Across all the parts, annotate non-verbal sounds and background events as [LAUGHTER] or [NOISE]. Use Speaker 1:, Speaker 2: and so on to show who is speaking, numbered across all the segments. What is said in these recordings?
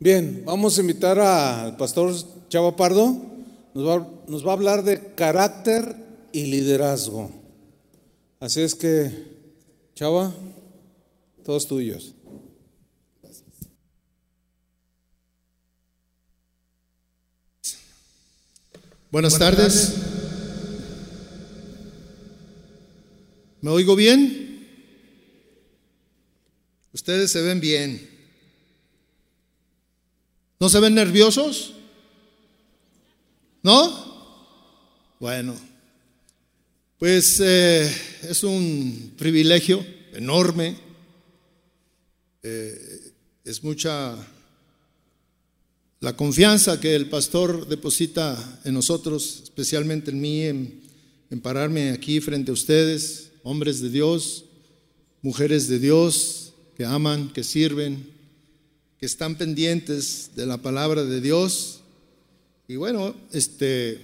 Speaker 1: Bien, vamos a invitar al pastor Chava Pardo. Nos va, nos va a hablar de carácter y liderazgo. Así es que, Chava, todos tuyos.
Speaker 2: Buenas, tardes. ¿Me oigo bien? Ustedes se ven bien. ¿No se ven nerviosos? ¿No? Bueno, pues eh, es un privilegio enorme. Eh, es mucha la confianza que el pastor deposita en nosotros, especialmente en mí, en, en pararme aquí frente a ustedes, hombres de Dios, mujeres de Dios, que aman, que sirven, que están pendientes de la palabra de Dios. Y bueno, este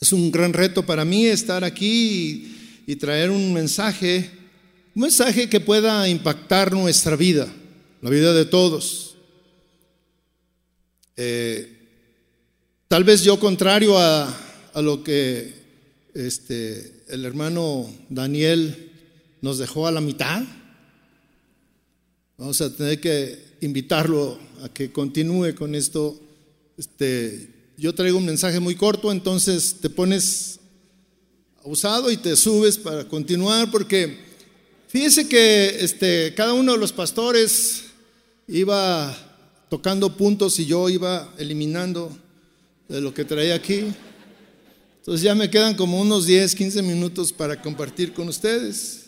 Speaker 2: es un gran reto para mí estar aquí y, traer un mensaje, un mensaje que pueda impactar nuestra vida, la vida de todos. Eh, tal vez yo contrario a, a lo que este, el hermano Daniel nos dejó a la mitad, vamos a tener que invitarlo a que continúe con esto. Este, yo traigo un mensaje muy corto, entonces te pones abusado y te subes para continuar, porque fíjese que este, cada uno de los pastores iba tocando puntos y yo iba eliminando de lo que traía aquí. Entonces ya me quedan como unos 10, 15 minutos para compartir con ustedes.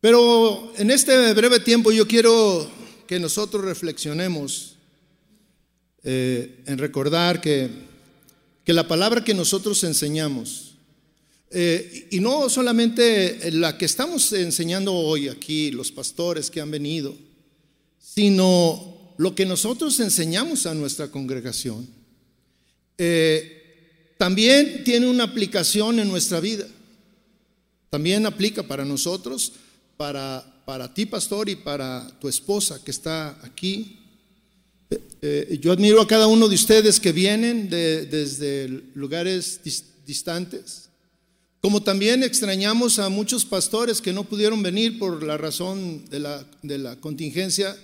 Speaker 2: Pero en este breve tiempo yo quiero que nosotros reflexionemos eh, en recordar que, que, la palabra que nosotros enseñamos, eh, y no solamente la que estamos enseñando hoy aquí, los pastores que han venido, sino lo que nosotros enseñamos a nuestra congregación. Eh, también tiene una aplicación en nuestra vida. También aplica para nosotros, para, para ti, pastor, y para tu esposa que está aquí. Eh, eh, yo admiro a cada uno de ustedes que vienen desde lugares distantes. Como también extrañamos a muchos pastores que no pudieron venir por la razón de la, de la contingencia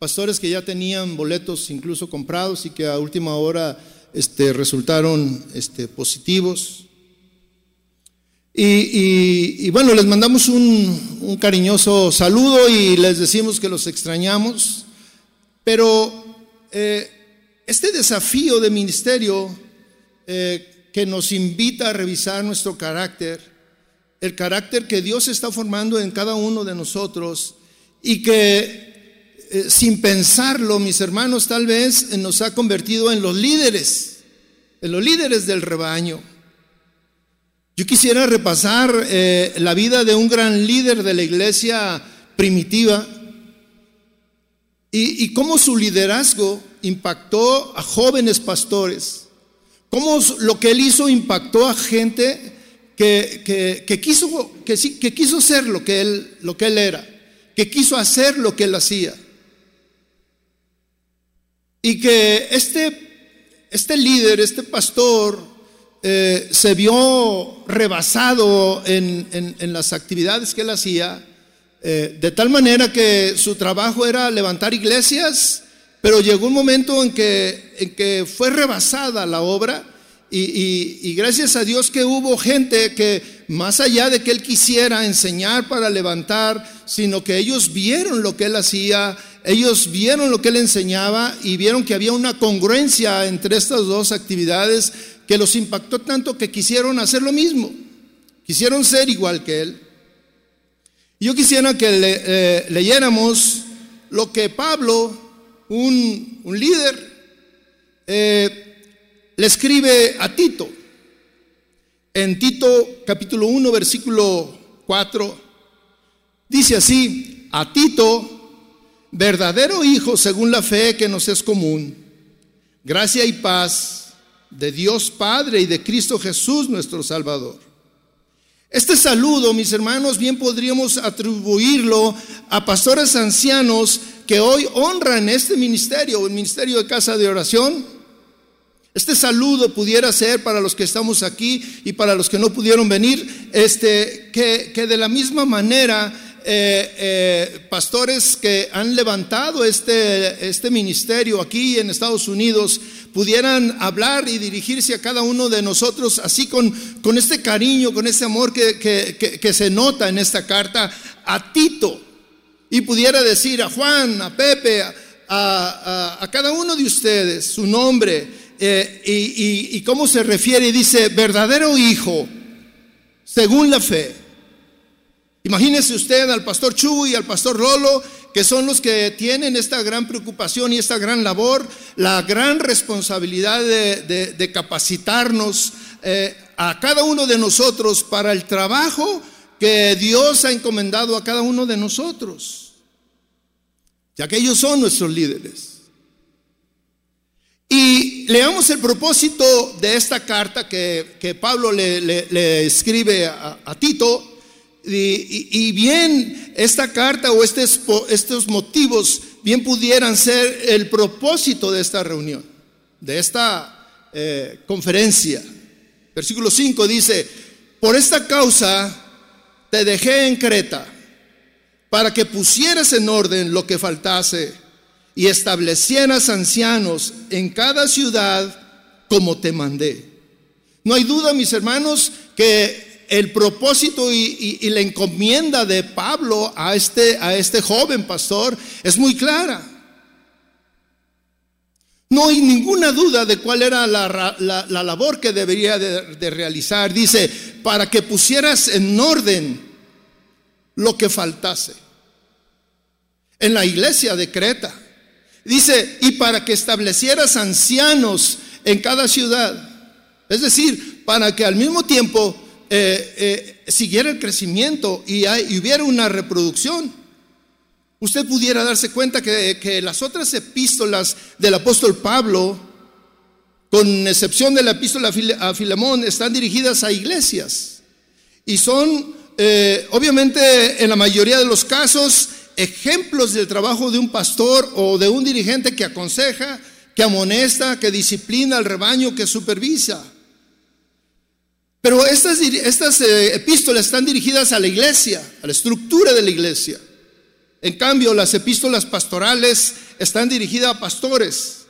Speaker 2: pastores que ya tenían boletos incluso comprados y que a última hora este, resultaron este, positivos. Y, bueno, les mandamos un, cariñoso saludo y les decimos que los extrañamos, pero eh, este desafío de ministerio eh, que nos invita a revisar nuestro carácter, el carácter que Dios está formando en cada uno de nosotros y que eh, sin pensarlo, mis hermanos, tal vez nos ha convertido en los líderes, en los líderes del rebaño. Yo quisiera repasar eh, la vida de un gran líder de la iglesia primitiva y, cómo su liderazgo impactó a jóvenes pastores, cómo lo que él hizo impactó a gente que, que, quiso, que, que quiso ser lo que, él, lo que él era, que quiso hacer lo que él hacía. Y que este, este líder, este pastor, eh, se vio rebasado en, las actividades que él hacía, eh, de tal manera que su trabajo era levantar iglesias, pero llegó un momento en que, en que fue rebasada la obra y, y, gracias a Dios que hubo gente que más allá de que él quisiera enseñar para levantar, sino que ellos vieron lo que él hacía, ellos vieron lo que él enseñaba y vieron que había una congruencia entre estas dos actividades que los impactó tanto que quisieron hacer lo mismo, quisieron ser igual que él. Yo quisiera que eh, leyéramos lo que Pablo, un, líder, eh, le escribe a Tito. En Tito capítulo 1, versículo 4, dice así, a Tito, verdadero Hijo según la fe que nos es común, gracia y paz de Dios Padre y de Cristo Jesús nuestro Salvador. Este saludo, mis hermanos, bien podríamos atribuirlo a pastores ancianos que hoy honran este ministerio, el ministerio de casa de oración. Este saludo pudiera ser para los que estamos aquí y para los que no pudieron venir, este, que, que de la misma manera eh, eh, pastores que han levantado este, este ministerio aquí en Estados Unidos pudieran hablar y dirigirse a cada uno de nosotros así con, con este cariño, con este amor que, que, se nota en esta carta a Tito y pudiera decir a Juan, a Pepe, a, a, cada uno de ustedes su nombre eh, y, y, y cómo se refiere y dice verdadero hijo según la fe. Imagínese usted al pastor Chu y al pastor Rolo, que son los que tienen esta gran preocupación y esta gran labor, la gran responsabilidad de, capacitarnos eh, a cada uno de nosotros para el trabajo que Dios ha encomendado a cada uno de nosotros, ya que ellos son nuestros líderes. Y leamos el propósito de esta carta que, Pablo le, escribe a Tito y, bien esta carta o estos, estos motivos bien pudieran ser el propósito de esta reunión, de esta eh, conferencia. Versículo 5 dice, por esta causa te dejé en Creta para que pusieras en orden lo que faltase y establecieras ancianos en cada ciudad como te mandé. No hay duda, mis hermanos, que el propósito y, la encomienda de Pablo a este, a este joven pastor es muy clara. No hay ninguna duda de cuál era la, labor que debería de, realizar. Dice, para que pusieras en orden lo que faltase. En la iglesia de Creta. Dice, y para que establecieras ancianos en cada ciudad. Es decir, para que al mismo tiempo eh, eh, siguiera el crecimiento y, hubiera una reproducción, usted pudiera darse cuenta que, las otras epístolas del apóstol Pablo, con excepción de la epístola a Filemón, están dirigidas a iglesias. Y son, eh, obviamente, en la mayoría de los casos, ejemplos del trabajo de un pastor o de un dirigente que aconseja, que amonesta, que disciplina al rebaño, que supervisa. Pero estas, estas eh, epístolas están dirigidas a la iglesia, a la estructura de la iglesia. En cambio, las epístolas pastorales están dirigidas a pastores.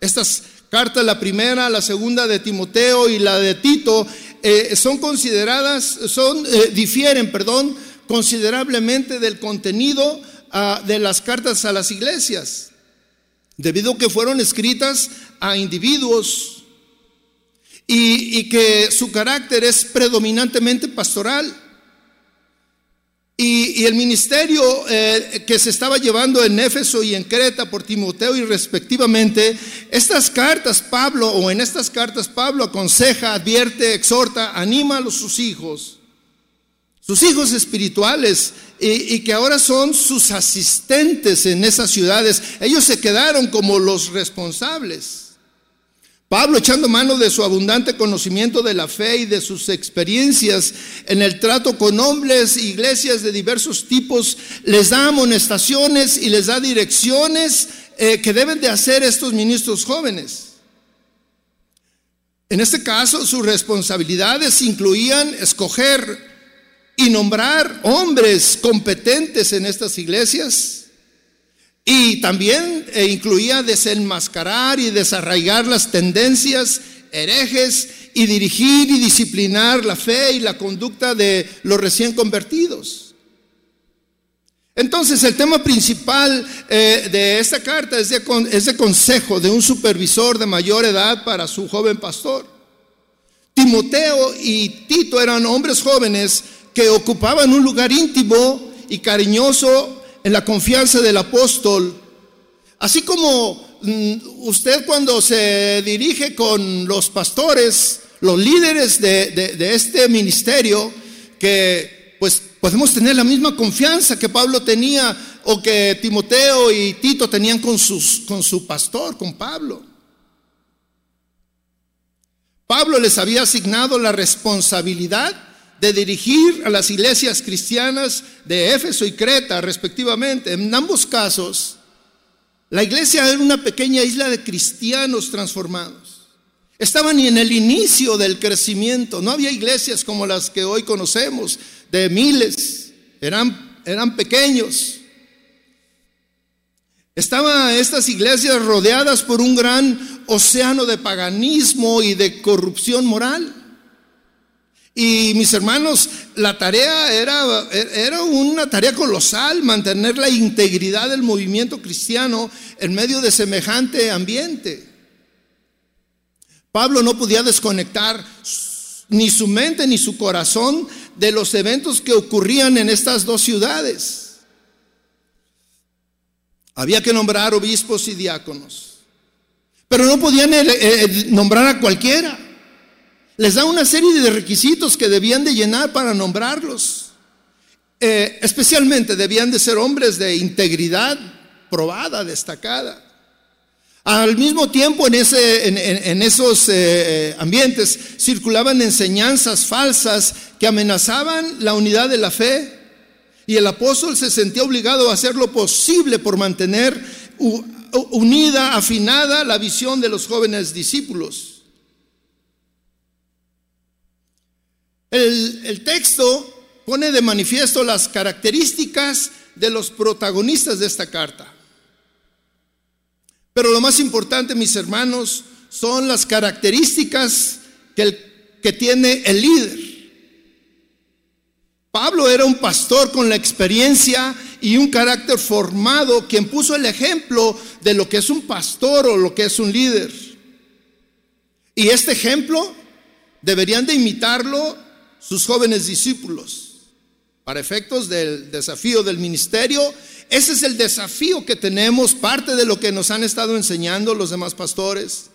Speaker 2: Estas cartas, la primera, la segunda de Timoteo y la de Tito, eh, son consideradas, son, eh, difieren, perdón, considerablemente del contenido ah, de las cartas a las iglesias, debido a que fueron escritas a individuos y, que su carácter es predominantemente pastoral. Y, el ministerio eh, que se estaba llevando en Éfeso y en Creta por Timoteo y respectivamente, estas cartas Pablo, o en estas cartas Pablo aconseja, advierte, exhorta, anima a sus hijos, sus hijos espirituales, y que ahora son sus asistentes en esas ciudades. Ellos se quedaron como los responsables. Pablo, echando mano de su abundante conocimiento de la fe y de sus experiencias en el trato con hombres, iglesias de diversos tipos, les da amonestaciones y les da direcciones eh, que deben de hacer estos ministros jóvenes. En este caso, sus responsabilidades incluían escoger y nombrar hombres competentes en estas iglesias y también eh, incluía desenmascarar y desarraigar las tendencias herejes y dirigir y disciplinar la fe y la conducta de los recién convertidos. Entonces el tema principal eh, de esta carta es de, es de consejo de un supervisor de mayor edad para su joven pastor. Timoteo y Tito eran hombres jóvenes que ocupaban un lugar íntimo y cariñoso en la confianza del apóstol, así como mm, usted cuando se dirige con los pastores, los líderes de, este ministerio, que pues podemos tener la misma confianza que Pablo tenía o que Timoteo y Tito tenían con, con su pastor, con Pablo. Pablo les había asignado la responsabilidad de dirigir a las iglesias cristianas de Éfeso y Creta, respectivamente. En ambos casos, la iglesia era una pequeña isla de cristianos transformados. Estaban en el inicio del crecimiento. No había iglesias como las que hoy conocemos, de miles. Eran, eran pequeños. Estaban estas iglesias rodeadas por un gran océano de paganismo y de corrupción moral. Y mis hermanos, la tarea era, era una tarea colosal, mantener la integridad del movimiento cristiano en medio de semejante ambiente. Pablo no podía desconectar ni su mente ni su corazón de los eventos que ocurrían en estas dos ciudades. Había que nombrar obispos y diáconos. Pero no podían eh, eh, nombrar a cualquiera. Les da una serie de requisitos que debían de llenar para nombrarlos. Eh, especialmente debían de ser hombres de integridad probada, destacada. Al mismo tiempo en, ese, en, esos ambientes circulaban enseñanzas falsas que amenazaban la unidad de la fe y el apóstol se sentía obligado a hacer lo posible por mantener unida, afinada la visión de los jóvenes discípulos. El, texto pone de manifiesto las características de los protagonistas de esta carta. Pero lo más importante, mis hermanos, son las características que, que tiene el líder. Pablo era un pastor con la experiencia y un carácter formado, quien puso el ejemplo de lo que es un pastor o lo que es un líder. Y este ejemplo deberían de imitarlo sus jóvenes discípulos. Para efectos del desafío del ministerio, ese es el desafío que tenemos, parte de lo que nos han estado enseñando los demás pastores.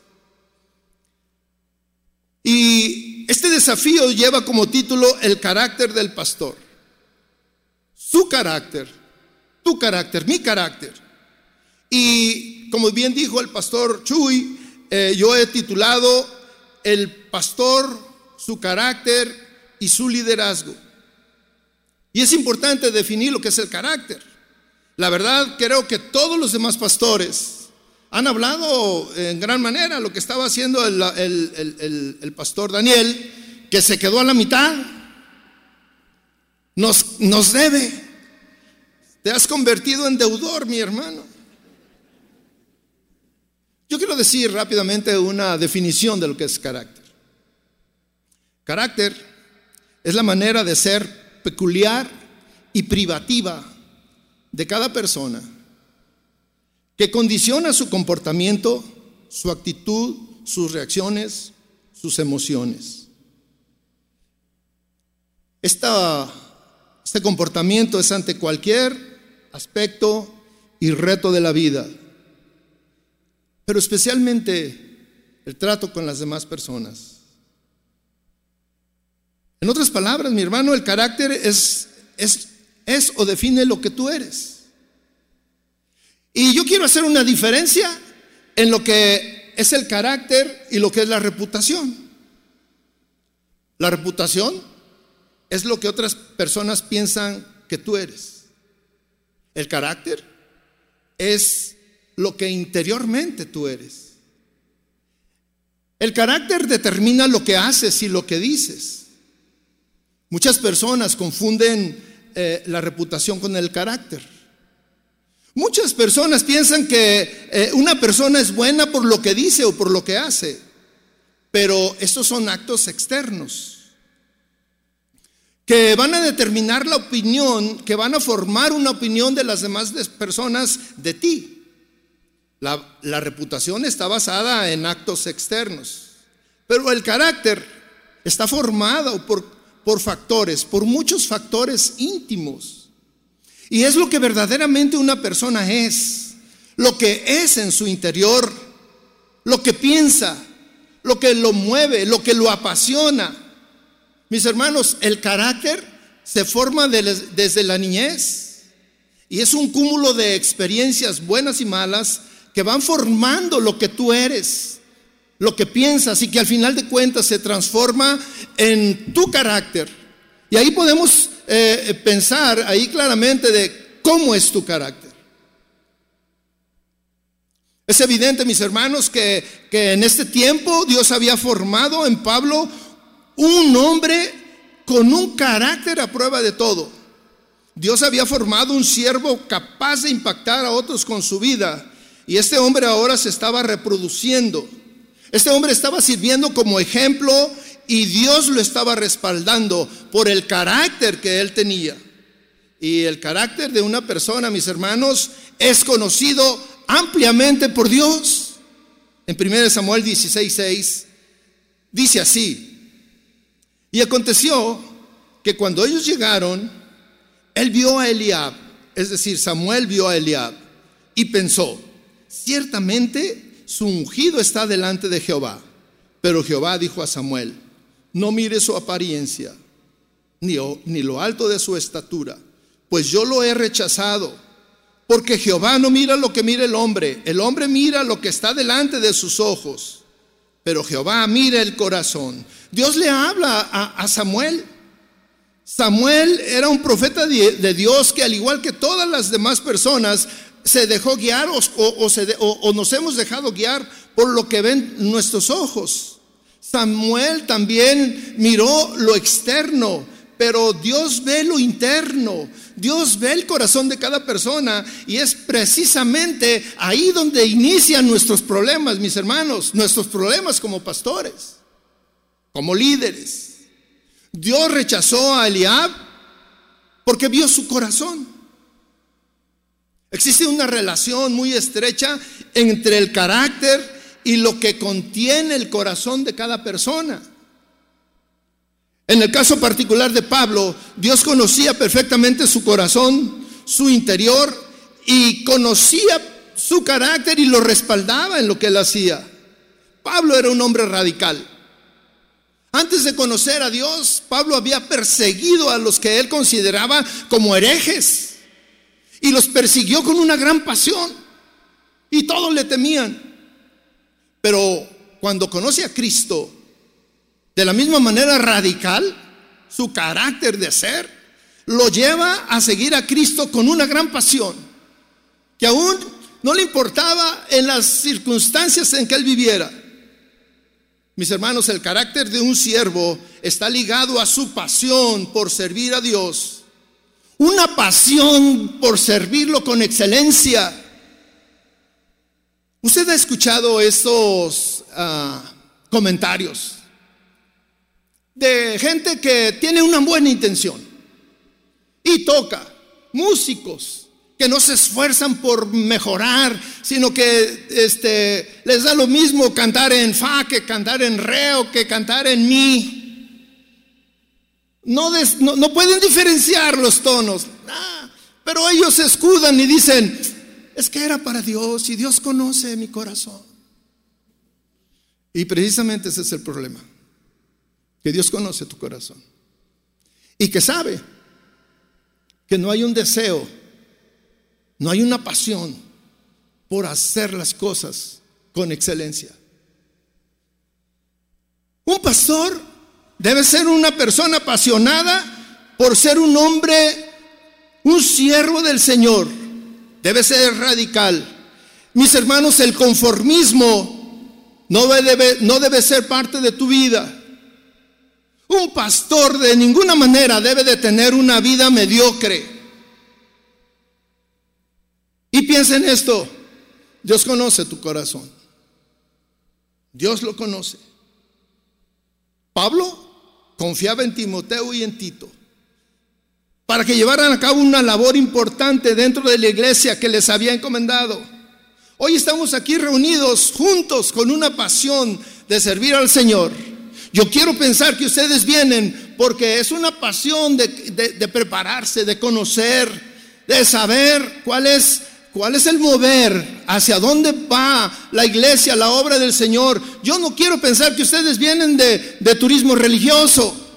Speaker 2: Y este desafío lleva como título el carácter del pastor. Su carácter, tu carácter, mi carácter. Y como bien dijo el pastor Chuy, eh, yo he titulado El pastor, su carácter y su liderazgo. Y es importante definir lo que es el carácter. La verdad, creo que todos los demás pastores han hablado en gran manera lo que estaba haciendo el, pastor Daniel, que se quedó a la mitad. Nos, nos debe. Te has convertido en deudor, mi hermano. Yo quiero decir rápidamente una definición de lo que es carácter. Carácter es la manera de ser peculiar y privativa de cada persona que condiciona su comportamiento, su actitud, sus reacciones, sus emociones. este comportamiento es ante cualquier aspecto y reto de la vida, pero especialmente el trato con las demás personas. En otras palabras, mi hermano, el carácter es, es, es o define lo que tú eres. Y yo quiero hacer una diferencia en lo que es el carácter y lo que es la reputación. La reputación es lo que otras personas piensan que tú eres. El carácter es lo que interiormente tú eres. El carácter determina lo que haces y lo que dices. Muchas personas confunden eh, la reputación con el carácter. Muchas personas piensan que eh, una persona es buena por lo que dice o por lo que hace, pero estos son actos externos que van a determinar la opinión, que van a formar una opinión de las demás personas de ti. La, la reputación está basada en actos externos, pero el carácter está formado por, por factores, por muchos factores íntimos. Y es lo que verdaderamente una persona es, lo que es en su interior, lo que piensa, lo que lo mueve, lo que lo apasiona. Mis hermanos, el carácter se forma desde la niñez y es un cúmulo de experiencias buenas y malas que van formando lo que tú eres, lo que piensas y que al final de cuentas se transforma en tu carácter Y ahí podemos eh, pensar ahí claramente de cómo es tu carácter. Es evidente, mis hermanos, que, que en este tiempo Dios había formado en Pablo un hombre con un carácter a prueba de todo. Dios había formado un siervo capaz de impactar a otros con su vida. Y este hombre ahora se estaba reproduciendo. Este hombre estaba sirviendo como ejemplo y Dios lo estaba respaldando por el carácter que él tenía. Y el carácter de una persona, mis hermanos, es conocido ampliamente por Dios. En 1 Samuel 16:6 dice así: y aconteció que cuando ellos llegaron, él vio a Eliab, es decir, Samuel vio a Eliab y pensó, ciertamente su ungido está delante de Jehová. Pero Jehová dijo a Samuel, no mire su apariencia, ni, ni lo alto de su estatura, pues yo lo he rechazado. Porque Jehová no mira lo que mira el hombre, el hombre mira lo que está delante de sus ojos, pero Jehová mira el corazón. Dios le habla a, Samuel. Samuel era un profeta de, Dios que al igual que todas las demás personas se dejó guiar o, nos hemos dejado guiar por lo que ven nuestros ojos. Samuel también miró lo externo, pero Dios ve lo interno. Dios ve el corazón de cada persona y es precisamente ahí donde inician nuestros problemas, mis hermanos, nuestros problemas como pastores como líderes. Dios rechazó a Eliab porque vio su corazón. Existe una relación muy estrecha entre el carácter y lo que contiene el corazón de cada persona. En el caso particular de Pablo, Dios conocía perfectamente su corazón, su interior, y conocía su carácter y lo respaldaba en lo que él hacía. Pablo era un hombre radical. Antes de conocer a Dios, Pablo había perseguido a los que él consideraba como herejes y los persiguió con una gran pasión y todos le temían. Pero cuando conoce a Cristo, de la misma manera radical, su carácter de ser, lo lleva a seguir a Cristo con una gran pasión, que aún no le importaba en las circunstancias en que él viviera. Mis hermanos, el carácter de un siervo está ligado a su pasión por servir a Dios. Una pasión por servirlo con excelencia. Usted ha escuchado estos ah, comentarios de gente que tiene una buena intención y toca, músicos, que no se esfuerzan por mejorar, sino que este, les da lo mismo cantar en fa que cantar en re o que cantar en mi. No, pueden diferenciar los tonos, ah, pero ellos se escudan y dicen, es que era para Dios y Dios conoce mi corazón. Y precisamente ese es el problema, que Dios conoce tu corazón y que sabe que no hay un deseo no hay una pasión por hacer las cosas con excelencia. Un pastor debe ser una persona apasionada por ser un hombre, un siervo del Señor. Debe ser radical. Mis hermanos, el conformismo no debe, ser parte de tu vida. Un pastor de ninguna manera debe de tener una vida mediocre. Y piensa en esto, Dios conoce tu corazón. Dios lo conoce. Pablo confiaba en Timoteo y en Tito para que llevaran a cabo una labor importante dentro de la iglesia que les había encomendado. Hoy estamos aquí reunidos juntos con una pasión de servir al Señor. Yo quiero pensar que ustedes vienen porque es una pasión de, de prepararse, de conocer, de saber cuál es ¿Cuál es el mover? ¿Hacia dónde va la iglesia, la obra del Señor? Yo no quiero pensar que ustedes vienen de, de turismo religioso.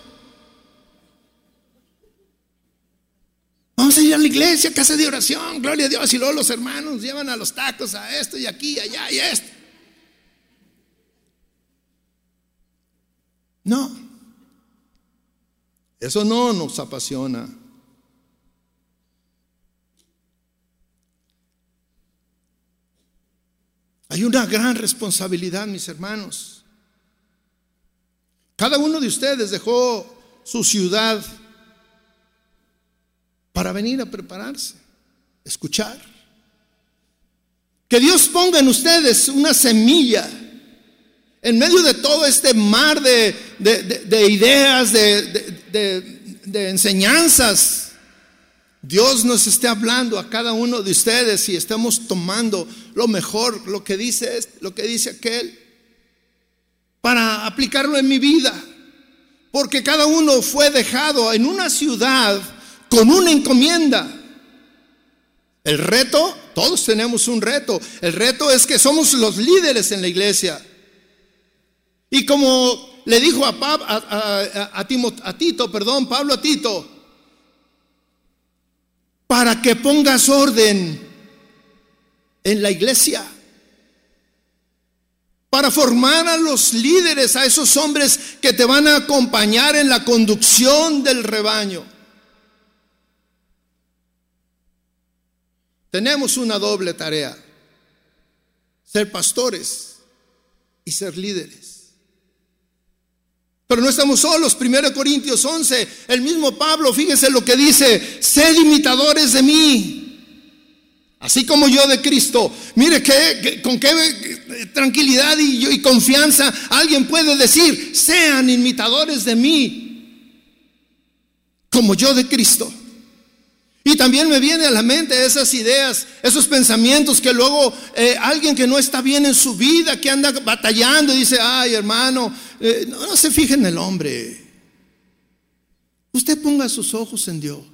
Speaker 2: Vamos a ir a la iglesia, casa de oración, gloria a Dios. Y luego los hermanos llevan a los tacos a esto y aquí, allá y esto. No. Eso no nos apasiona. Hay una gran responsabilidad, mis hermanos. Cada uno de ustedes dejó su ciudad para venir a prepararse, escuchar. Que Dios ponga en ustedes una semilla en medio de todo este mar de, ideas, de, enseñanzas. Dios nos esté hablando a cada uno de ustedes y estemos tomando lo mejor, lo que dice, lo que dice aquel, para aplicarlo en mi vida. Porque cada uno fue dejado en una ciudad con una encomienda. El reto, todos tenemos un reto. El reto es que somos los líderes en la iglesia. Y como le dijo a, a, Tito, perdón, Pablo a Tito, para que pongas orden en la iglesia, para formar a los líderes, a esos hombres que te van a acompañar en la conducción del rebaño. Tenemos una doble tarea, ser pastores y ser líderes. Pero no estamos solos. 1 Corintios 11, el mismo Pablo, fíjese lo que dice, sed imitadores de mí. Así como yo de Cristo. Mire que, con qué tranquilidad y, y confianza alguien puede decir, sean imitadores de mí, como yo de Cristo. Y también me viene a la mente esas ideas, esos pensamientos que luego eh, alguien que no está bien en su vida, que anda batallando y dice, ay hermano, eh, no se fije en el hombre. Usted ponga sus ojos en Dios.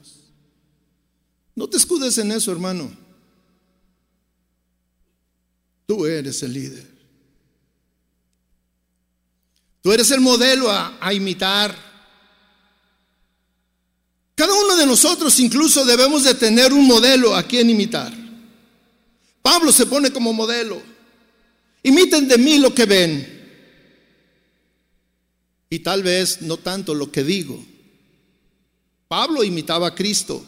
Speaker 2: No te escudes en eso, hermano. Tú eres el líder. Tú eres el modelo a imitar. Cada uno de nosotros incluso debemos de tener un modelo a quien imitar. Pablo se pone como modelo. Imiten de mí lo que ven. Y tal vez no tanto lo que digo. Pablo imitaba a Cristo.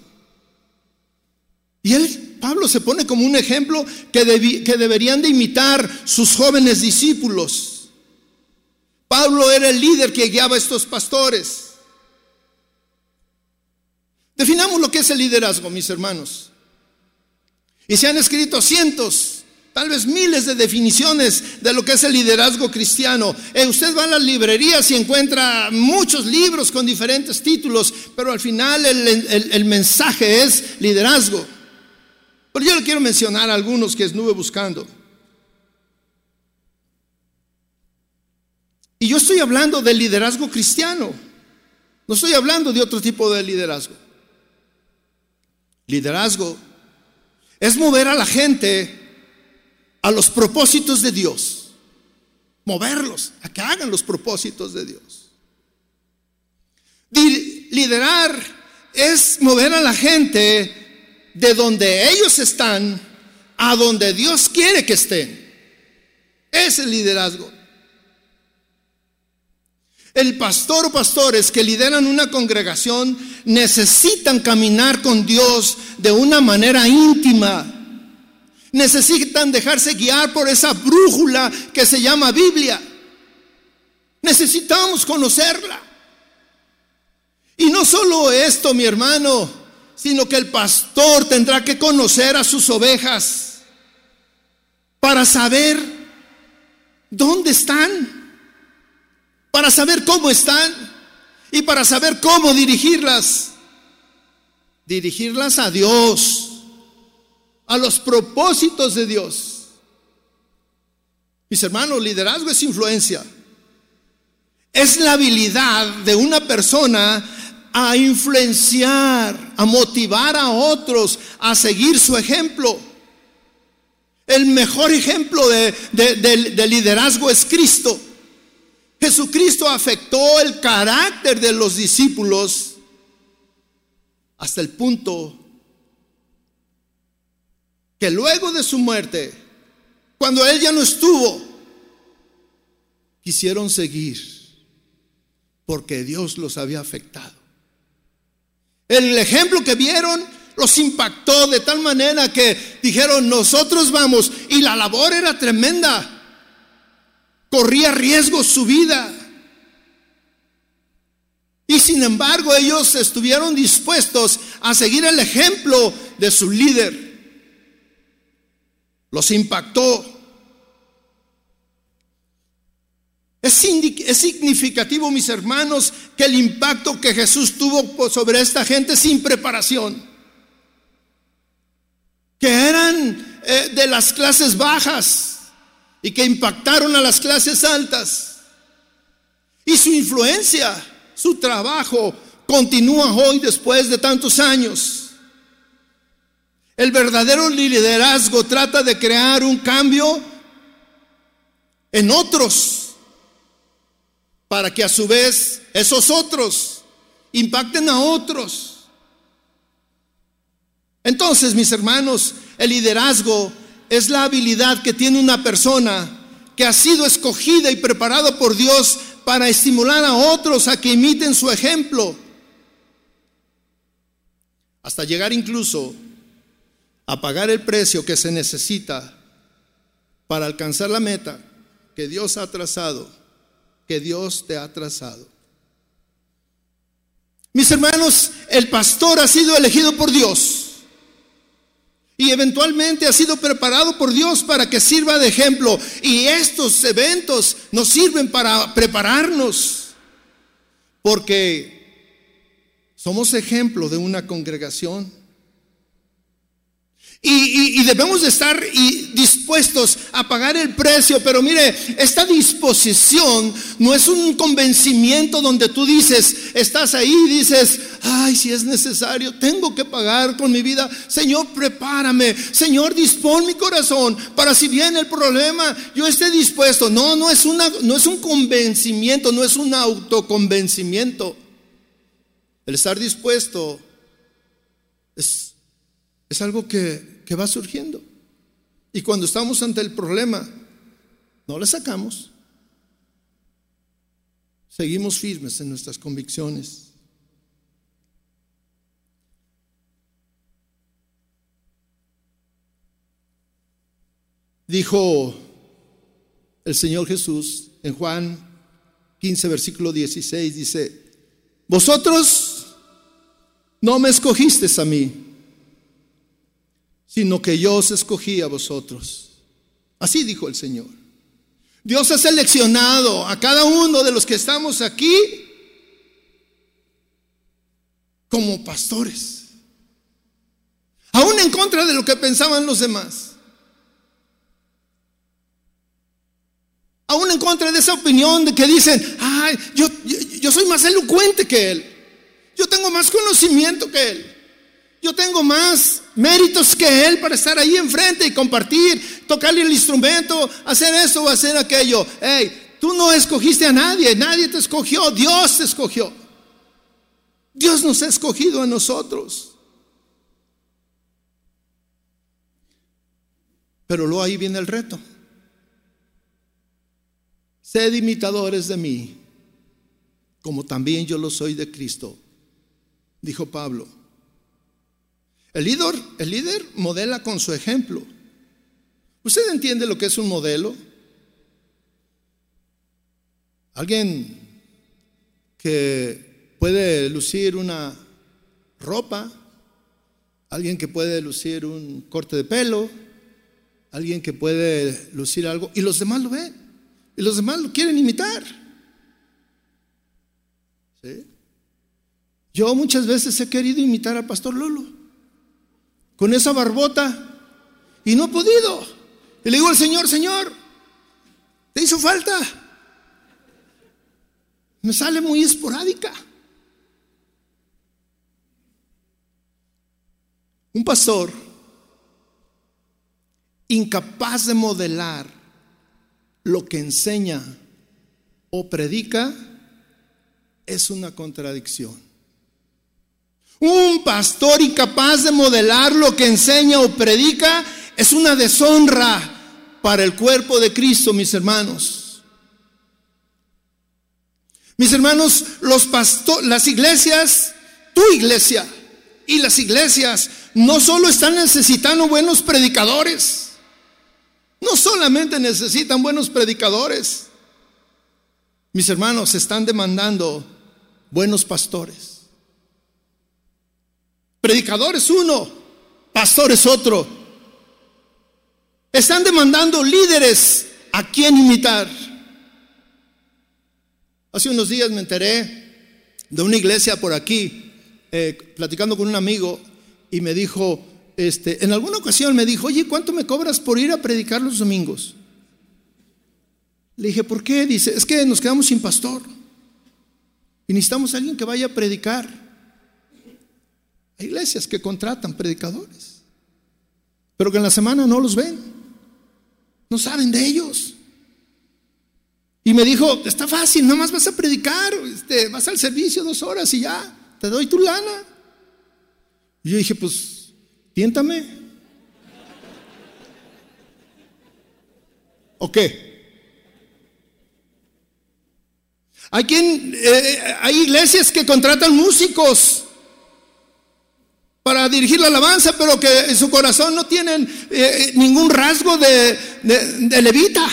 Speaker 2: Y él, Pablo se pone como un ejemplo que, que deberían de imitar sus jóvenes discípulos. Pablo era el líder que guiaba a estos pastores. Definamos lo que es el liderazgo, mis hermanos. Y se han escrito cientos, tal vez miles de definiciones de lo que es el liderazgo cristiano. Eh, usted va a las librerías y encuentra muchos libros con diferentes títulos, pero al final el, mensaje es liderazgo. Pero yo le quiero mencionar algunos que estuve buscando. Y yo estoy hablando del liderazgo cristiano. No estoy hablando de otro tipo de liderazgo. Liderazgo es mover a la gente a los propósitos de Dios. Moverlos a que hagan los propósitos de Dios. Liderar es mover a la gente de donde ellos están a donde Dios quiere que estén. Es el liderazgo. El pastor o pastores que lideran una congregación necesitan caminar con Dios de una manera íntima. Necesitan dejarse guiar por esa brújula que se llama Biblia. Necesitamos conocerla. Y no solo esto, mi hermano, sino que el pastor tendrá que conocer a sus ovejas para saber dónde están para saber cómo están y para saber cómo dirigirlas. Dirigirlas a Dios, a los propósitos de Dios. Mis hermanos, liderazgo es influencia. Es la habilidad de una persona a influenciar, a motivar a otros a seguir su ejemplo. El mejor ejemplo de, de liderazgo es Cristo. Jesucristo afectó el carácter de los discípulos hasta el punto que luego de su muerte, cuando él ya no estuvo, quisieron seguir porque Dios los había afectado. El ejemplo que vieron los impactó de tal manera que dijeron, nosotros vamos. Y la labor era tremenda. Corría riesgo su vida. Y sin embargo ellos estuvieron dispuestos a seguir el ejemplo de su líder. Los impactó. Es, significativo, mis hermanos, que el impacto que Jesús tuvo sobre esta gente sin preparación, que eran eh, de las clases bajas y que impactaron a las clases altas. Y su influencia, su trabajo, continúa hoy después de tantos años. El verdadero liderazgo trata de crear un cambio en otros para que a su vez esos otros impacten a otros. Entonces, mis hermanos, el liderazgo es la habilidad que tiene una persona que ha sido escogida y preparada por Dios para estimular a otros a que imiten su ejemplo, hasta llegar incluso a pagar el precio que se necesita para alcanzar la meta que Dios ha trazado que Dios te ha trazado. Mis hermanos, el pastor ha sido elegido por Dios y eventualmente ha sido preparado por Dios para que sirva de ejemplo. Y estos eventos nos sirven para prepararnos, porque somos ejemplo de una congregación y, debemos de estar dispuestos a pagar el precio, pero mire, esta disposición no es un convencimiento donde tú dices, estás ahí y dices, ay, si es necesario, tengo que pagar con mi vida. Señor, prepárame. Señor, dispón mi corazón para si viene el problema, yo esté dispuesto. No, no es, una, no es un convencimiento, no es un autoconvencimiento. El estar dispuesto es es algo que, va surgiendo. Y cuando estamos ante el problema, no le sacamos. Seguimos firmes en nuestras convicciones. Dijo el Señor Jesús en Juan 15, versículo 16, dice, vosotros no me escogisteis a mí sino que yo os escogí a vosotros. Así dijo el Señor. Dios ha seleccionado a cada uno de los que estamos aquí como pastores. Aún en contra de lo que pensaban los demás. Aún en contra de esa opinión de que dicen, ay, yo, yo, yo soy más elocuente que él. Yo tengo más conocimiento que él. Yo tengo más méritos que Él para estar ahí enfrente y compartir, tocarle el instrumento, hacer eso o hacer aquello. Hey, tú no escogiste a nadie, nadie te escogió, Dios te escogió. Dios nos ha escogido a nosotros. Pero luego ahí viene el reto. Sed imitadores de mí, como también yo lo soy de Cristo, dijo Pablo. El líder, el líder modela con su ejemplo. ¿Usted entiende lo que es un modelo? Alguien que puede lucir una ropa, alguien que puede lucir un corte de pelo, alguien que puede lucir algo, y los demás lo ven, y los demás lo quieren imitar. Yo muchas veces he querido imitar al pastor Lolo con esa barbota y no he podido. Y le digo al Señor, Señor, ¿te hizo falta? Me sale muy esporádica. Un pastor incapaz de modelar lo que enseña o predica es una contradicción. Un pastor incapaz de modelar lo que enseña o predica es una deshonra para el cuerpo de Cristo, mis hermanos. Mis hermanos, los las iglesias, tu iglesia, Y las iglesias no solo están necesitando buenos predicadores, no solamente necesitan buenos predicadores, mis hermanos están demandando buenos pastores. Predicadores uno, pastores otro. Están demandando líderes a quien imitar. Hace unos días me enteré de una iglesia por aquí, eh, platicando con un amigo, y me dijo, este, en alguna ocasión me dijo, oye, ¿cuánto me cobras por ir a predicar los domingos? Le dije, ¿por qué? Dice, es que nos quedamos sin pastor. Y necesitamos a alguien que vaya a predicar. Hay iglesias que contratan predicadores, pero que en la semana no los ven. No saben de ellos. Y me dijo, está fácil, nada más vas a predicar, este, vas al servicio dos horas y ya, te doy tu lana. Y yo dije, pues, tiéntame. [LAUGHS] ¿O qué? Hay, quien, eh, hay iglesias que contratan músicos para dirigir la alabanza, pero que en su corazón no tienen eh, ningún rasgo de, de levita.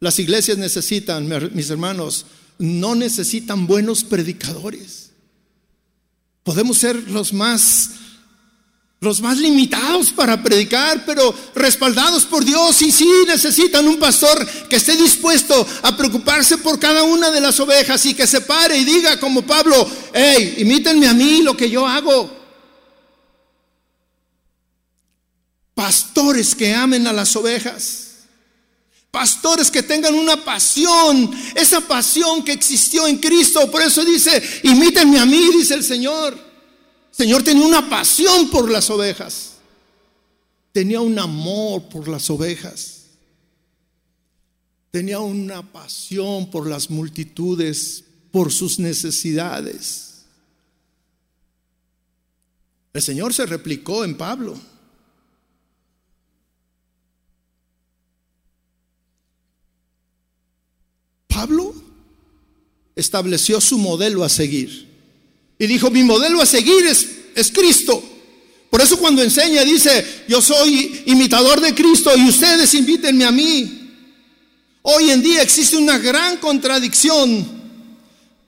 Speaker 2: Las iglesias necesitan, mis hermanos, no necesitan buenos predicadores. Podemos ser los más los más limitados para predicar, pero respaldados por Dios y sí necesitan un pastor que esté dispuesto a preocuparse por cada una de las ovejas y que se pare y diga como Pablo, hey, imítenme a mí lo que yo hago. Pastores que amen a las ovejas. Pastores que tengan una pasión, esa pasión que existió en Cristo. Por eso dice, imítenme a mí, dice el Señor. Señor tenía una pasión por las ovejas. Tenía un amor por las ovejas. Tenía una pasión por las multitudes, por sus necesidades. El Señor se replicó en Pablo. Pablo estableció su modelo a seguir. Y dijo, mi modelo a seguir es, es Cristo. Por eso cuando enseña dice, yo soy imitador de Cristo y ustedes invítenme a mí. Hoy en día existe una gran contradicción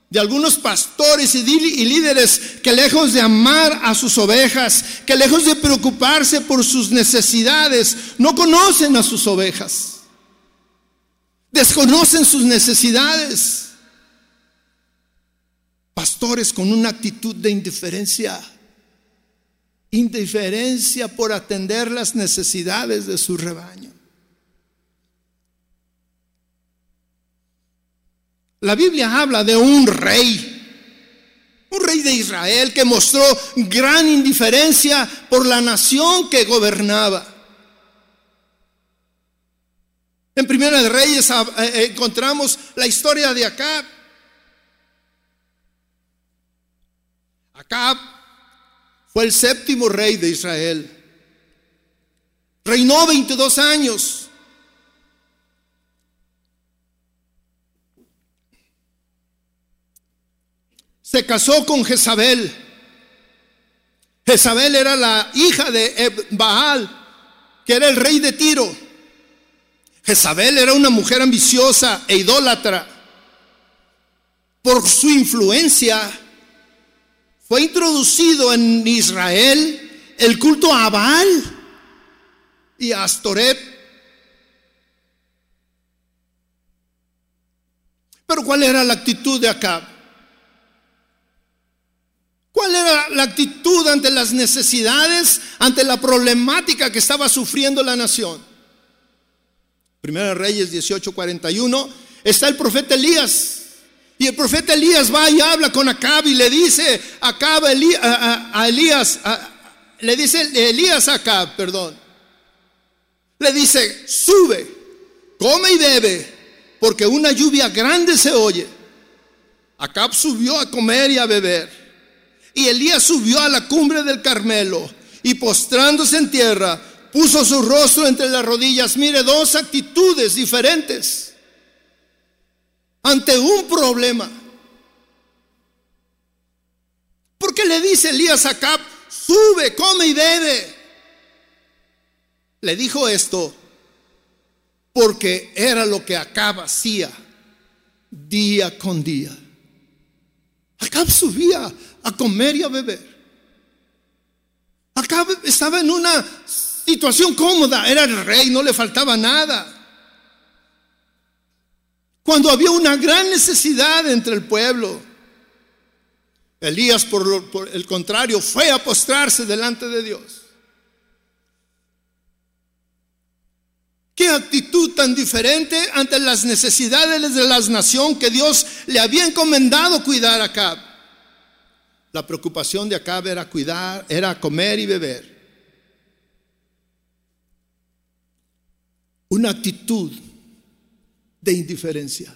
Speaker 2: de algunos pastores y líderes que lejos de amar a sus ovejas, que lejos de preocuparse por sus necesidades, no conocen a sus ovejas, desconocen sus necesidades pastores con una actitud de indiferencia, indiferencia por atender las necesidades de su rebaño. La Biblia habla de un rey, un rey de Israel que mostró gran indiferencia por la nación que gobernaba. En Primera de Reyes eh, encontramos la historia de Acab, Acab fue el séptimo rey de Israel. Reinó 22 años. Se casó con Jezabel. Jezabel era la hija de Baal, que era el rey de Tiro. Jezabel era una mujer ambiciosa e idólatra. Por su influencia, fue introducido en Israel el culto a Baal y a Astoret. Pero ¿cuál era la actitud de Acab? ¿Cuál era la actitud ante las necesidades, ante la problemática que estaba sufriendo la nación? Primera Reyes 18:41 está el profeta Elías y el profeta Elías va y habla con Acab y le dice Acab a, Elías, le dice Elías a Acab, perdón. Le dice, sube, come y bebe, porque una lluvia grande se oye. Acab subió a comer y a beber. Y Elías subió a la cumbre del Carmelo y postrándose en tierra, puso su rostro entre las rodillas. Mire, dos actitudes diferentes ante un problema. ¿Por qué le dice Elías a Acab, sube, come y bebe? Le dijo esto porque era lo que Acab hacía día con día. Acab subía a comer y a beber. Acab estaba en una situación cómoda, era el rey, no le faltaba nada. Cuando había una gran necesidad entre el pueblo, Elías, por, el contrario, fue a postrarse delante de Dios. Qué actitud tan diferente ante las necesidades de la nación que Dios le había encomendado cuidar a Acab. La preocupación de Acab era cuidar, era comer y beber. Una actitud de indiferencia.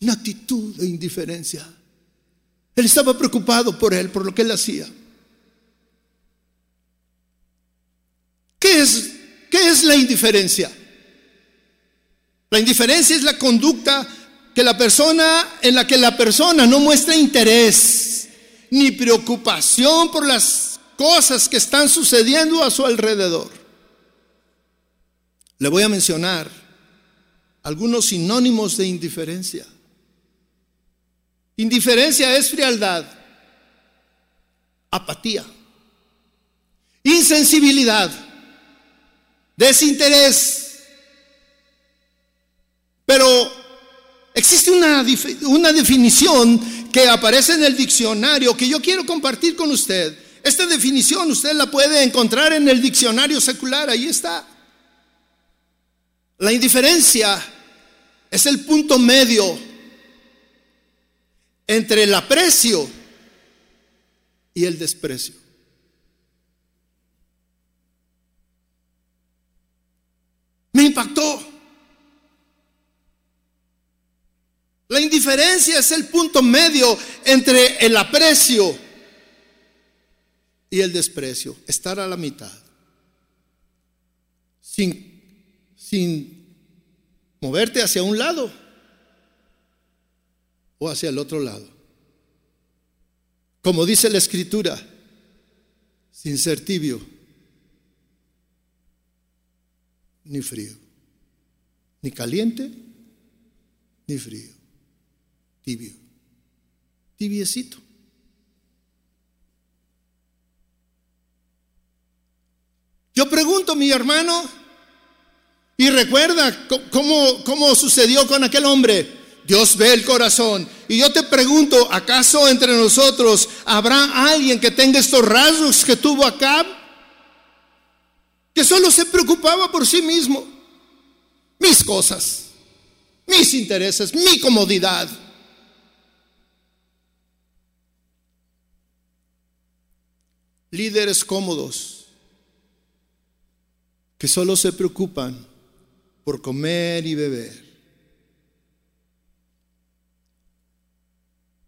Speaker 2: Una actitud de indiferencia. Él estaba preocupado por él, por lo que él hacía. ¿Qué es ¿Qué es la indiferencia? La indiferencia es la conducta que la persona en la que la persona no muestra interés ni preocupación por las cosas que están sucediendo a su alrededor. Le voy a mencionar algunos sinónimos de indiferencia. Indiferencia es frialdad, apatía, insensibilidad, desinterés. Pero existe una, una definición que aparece en el diccionario que yo quiero compartir con usted. Esta definición usted la puede encontrar en el diccionario secular, ahí está. La indiferencia es el punto medio entre el aprecio y el desprecio. Me impactó. La indiferencia es el punto medio entre el aprecio y el desprecio, estar a la mitad, sin, sin moverte hacia un lado o hacia el otro lado. Como dice la escritura, sin ser tibio ni frío. Ni caliente, ni frío. Tibio. Tibiecito. Yo pregunto, mi hermano, y recuerda cómo, cómo sucedió con aquel hombre. Dios ve el corazón. Y yo te pregunto, ¿acaso entre nosotros habrá alguien que tenga estos rasgos que tuvo acá? que solo se preocupaba por sí mismo, mis cosas, mis intereses, mi comodidad. Líderes cómodos que solo se preocupan por comer y beber.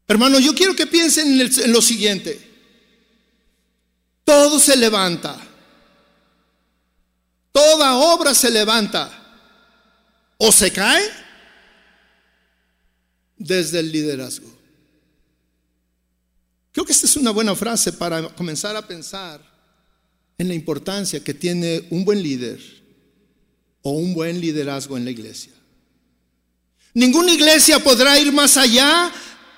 Speaker 2: Hermano, yo quiero que piensen en, en lo siguiente. Todo se levanta Toda obra se levanta o se cae desde el liderazgo. Creo que esta es una buena frase para comenzar a pensar en la importancia que tiene un buen líder o un buen liderazgo en la iglesia. Ninguna iglesia podrá ir más allá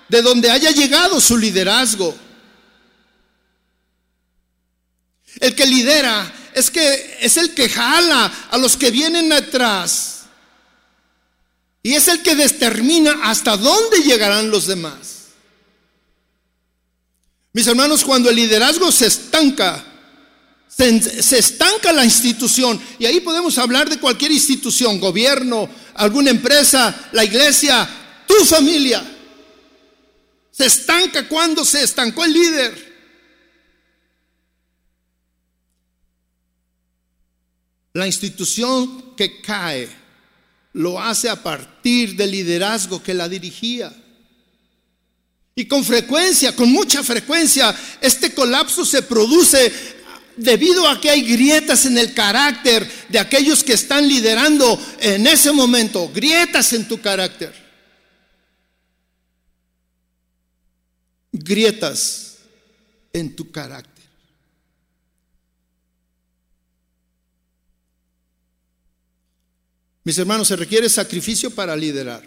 Speaker 2: de donde haya llegado su liderazgo. El que lidera es que es el que jala a los que vienen atrás. Y es el que determina hasta dónde llegarán los demás. Mis hermanos, cuando el liderazgo se estanca, se, estanca la institución. Y ahí podemos hablar de cualquier institución, gobierno, alguna empresa, la iglesia, tu familia. Se estanca cuando se estancó el líder. La institución que cae lo hace a partir del liderazgo que la dirigía. Y con frecuencia, con mucha frecuencia, este colapso se produce debido a que hay grietas en el carácter de aquellos que están liderando en ese momento, grietas en tu carácter. grietas en tu carácter. Mis hermanos, se requiere sacrificio para liderar.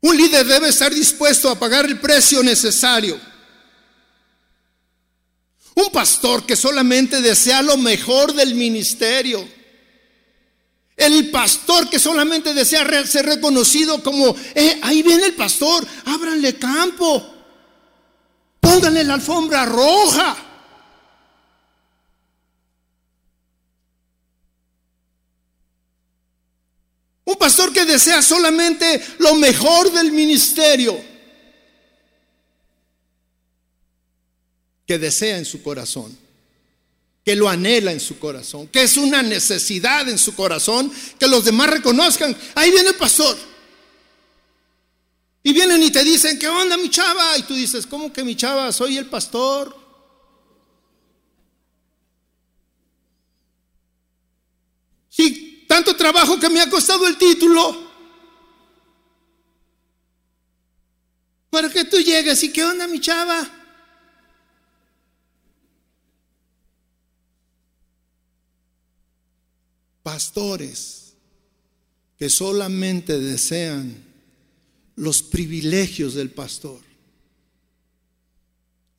Speaker 2: Un líder debe estar dispuesto a pagar el precio necesario. Un pastor que solamente desea lo mejor del ministerio. El pastor que solamente desea ser reconocido como, eh, ahí viene el pastor, ábranle campo, pónganle la alfombra roja. Un pastor que desea solamente lo mejor del ministerio, que desea en su corazón, que lo anhela en su corazón, que es una necesidad en su corazón, que los demás reconozcan, ahí viene el pastor. Y vienen y te dicen, ¿qué onda mi chava? Y tú dices, ¿cómo que mi chava? Soy el pastor. Sí, tanto trabajo que me ha costado el título. Para que tú llegues y qué onda mi chava. Pastores que solamente desean los privilegios del pastor,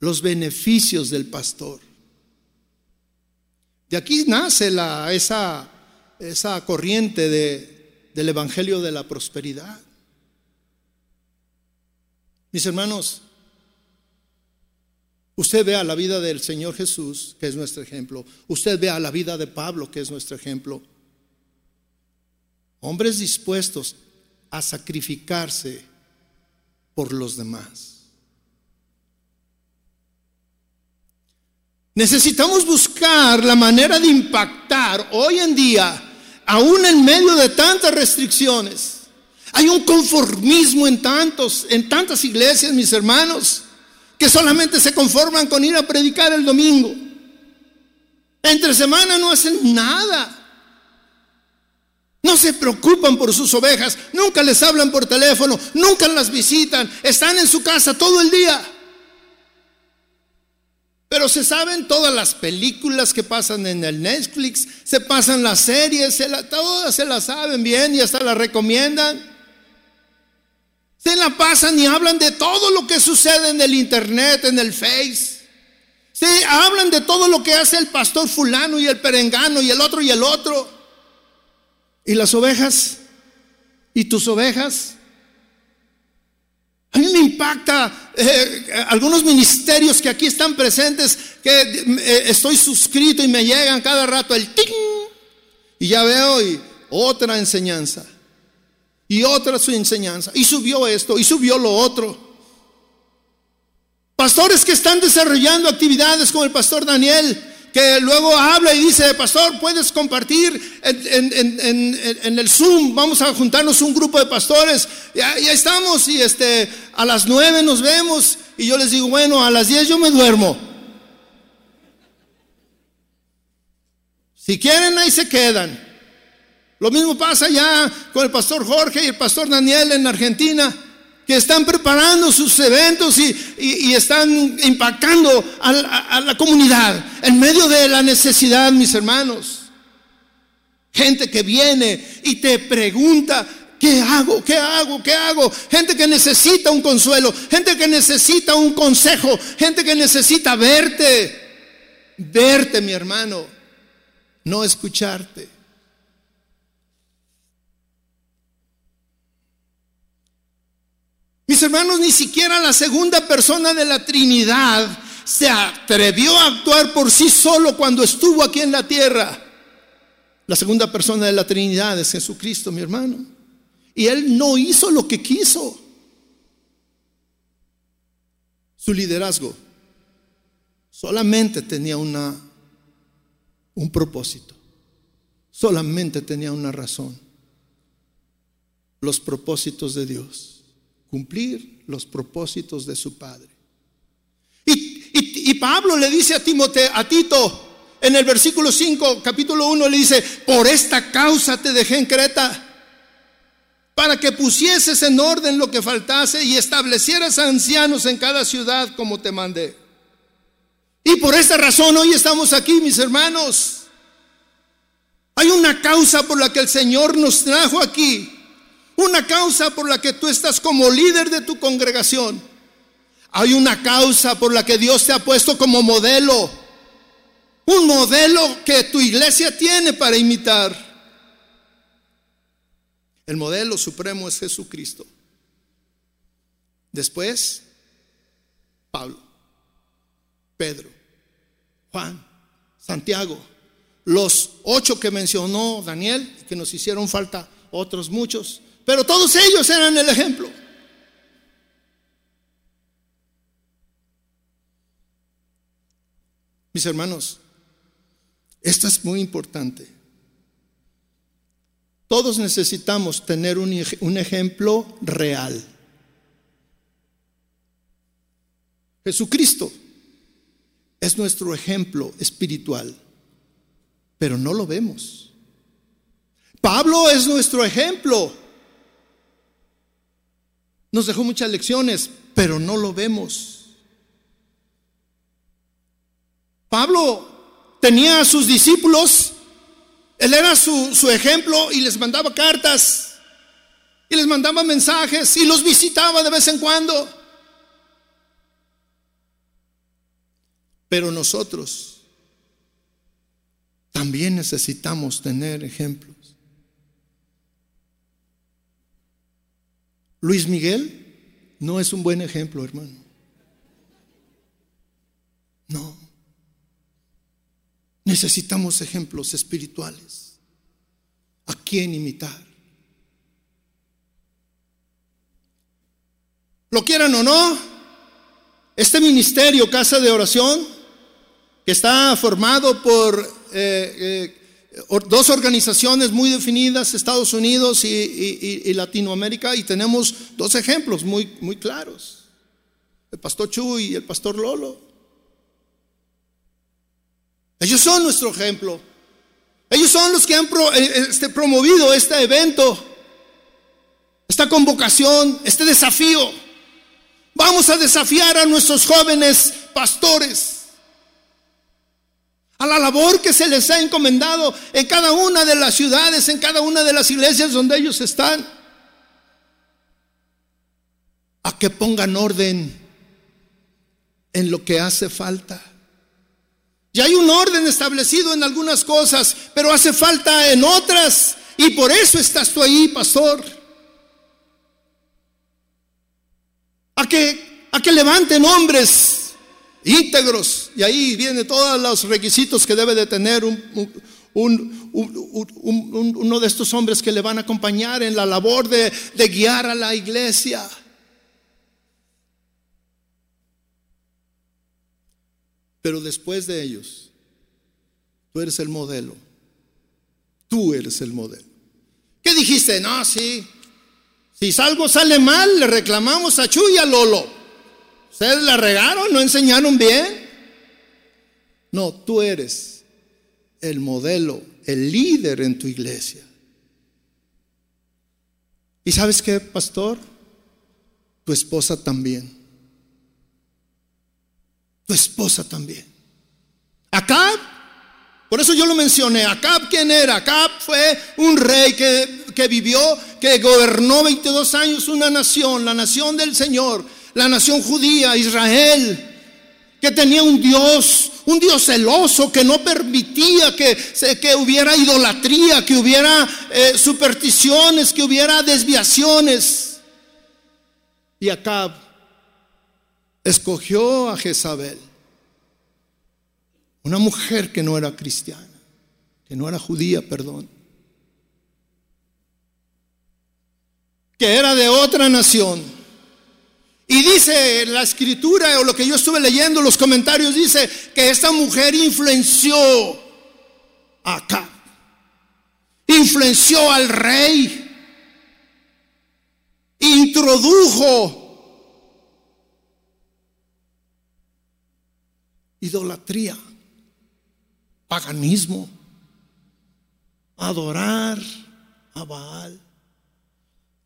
Speaker 2: los beneficios del pastor. De aquí nace la, esa esa corriente de, del Evangelio de la Prosperidad. Mis hermanos, usted vea la vida del Señor Jesús, que es nuestro ejemplo. Usted vea la vida de Pablo, que es nuestro ejemplo. Hombres dispuestos a sacrificarse por los demás. Necesitamos buscar la manera de impactar hoy en día, aún en medio de tantas restricciones. Hay un conformismo en tantos, en tantas iglesias, mis hermanos, que solamente se conforman con ir a predicar el domingo. Entre semana no hacen nada. No se preocupan por sus ovejas, nunca les hablan por teléfono, nunca las visitan, están en su casa todo el día. Pero se saben todas las películas que pasan en el Netflix, se pasan las series, todas se las saben bien y hasta las recomiendan. Se la pasan y hablan de todo lo que sucede en el internet, en el Face. Se hablan de todo lo que hace el pastor fulano y el perengano y el otro y el otro. ¿Y las ovejas? ¿Y tus ovejas? A mí me impacta eh, algunos ministerios que aquí están presentes, que eh, estoy suscrito y me llegan cada rato el ting. Y ya veo otra enseñanza. Y otra su enseñanza. Y subió esto y subió lo otro. Pastores que están desarrollando actividades como el pastor Daniel, que luego habla y dice, pastor, puedes compartir en, el Zoom, vamos a juntarnos un grupo de pastores, ya, ya, estamos y este, a las nueve nos vemos y yo les digo, bueno, a las diez yo me duermo. Si quieren, ahí se quedan. Lo mismo pasa ya con el pastor Jorge y el pastor Daniel en Argentina que están preparando sus eventos y, están impactando a, la comunidad en medio de la necesidad, mis hermanos. Gente que viene y te pregunta, ¿qué hago? ¿Qué hago? ¿Qué hago? Gente que necesita un consuelo, gente que necesita un consejo, gente que necesita verte, verte, mi hermano, no escucharte. Mis hermanos, ni siquiera la segunda persona de la Trinidad se atrevió a actuar por sí solo cuando estuvo aquí en la tierra. La segunda persona de la Trinidad es Jesucristo, mi hermano. Y él no hizo lo que quiso. Su liderazgo solamente tenía una un propósito. Solamente tenía una razón. Los propósitos de Dios cumplir los propósitos de su Padre. Y, Pablo le dice a Timoteo, a Tito, en el versículo 5, capítulo 1, le dice, por esta causa te dejé en Creta. para que pusieses en orden lo que faltase y establecieras ancianos en cada ciudad como te mandé. Y por esta razón hoy estamos aquí, mis hermanos. Hay una causa por la que el Señor nos trajo aquí. Una causa por la que tú estás como líder de tu congregación. Hay una causa por la que Dios te ha puesto como modelo. Un modelo que tu iglesia tiene para imitar. El modelo supremo es Jesucristo. Después, Pablo, Pedro, Juan, Santiago, los ocho que mencionó Daniel, que nos hicieron falta otros muchos, pero todos ellos eran el ejemplo. Mis hermanos, esto es muy importante. Todos necesitamos tener un, ejemplo real. Jesucristo es nuestro ejemplo espiritual, pero no lo vemos. Pablo es nuestro ejemplo. Nos dejó muchas lecciones, pero no lo vemos. Pablo tenía a sus discípulos él era su, ejemplo y les mandaba cartas y les mandaba mensajes y los visitaba de vez en cuando. Pero nosotros también necesitamos tener ejemplos. Luis Miguel no es un buen ejemplo, hermano. No. Necesitamos ejemplos espirituales. ¿A quién imitar? Lo quieran o no, este ministerio, Casa de Oración, que está formado por eh, eh, dos organizaciones muy definidas, Estados Unidos y, Latinoamérica, y tenemos dos ejemplos muy, muy claros, el pastor Chuy y el pastor Lolo. Ellos son nuestro ejemplo. Ellos son los que han eh, este, promovido este evento, esta convocación, este desafío. Vamos a desafiar a nuestros jóvenes pastores a la labor que se les ha encomendado en cada una de las ciudades, en cada una de las iglesias donde ellos están. A que pongan orden en lo que hace falta. Y hay un orden establecido en algunas cosas, pero hace falta en otras. Y por eso estás tú ahí, pastor. A que, a que levanten hombres íntegros. Y ahí vienen todos los requisitos que debe de tener uno de estos hombres que le van a acompañar en la labor de, de guiar a la iglesia. Pero después de ellos, tú eres el modelo. Tú eres el modelo. ¿Qué dijiste? No, sí. Si algo sale mal, le reclamamos a Chuy y a Lolo. ¿Ustedes la regaron? ¿No enseñaron bien? No, tú eres el modelo, el líder en tu iglesia. ¿Y sabes qué, pastor? Tu esposa también tu esposa también. Acab, por eso yo lo mencioné, Acab, ¿quién era? Acab fue un rey que, que vivió, que gobernó 22 años una nación, la nación del Señor, la nación judía, Israel, que tenía un Dios, un Dios celoso que no permitía que, que hubiera idolatría, que hubiera eh, supersticiones, que hubiera desviaciones. Y Acab escogió a Jezabel, una mujer que no era cristiana, que no era judía, perdón, que era de otra nación. Y dice la escritura, o lo que yo estuve leyendo, los comentarios, dice que esta mujer influenció acá, influenció al rey, introdujo idolatría, paganismo, adorar a Baal.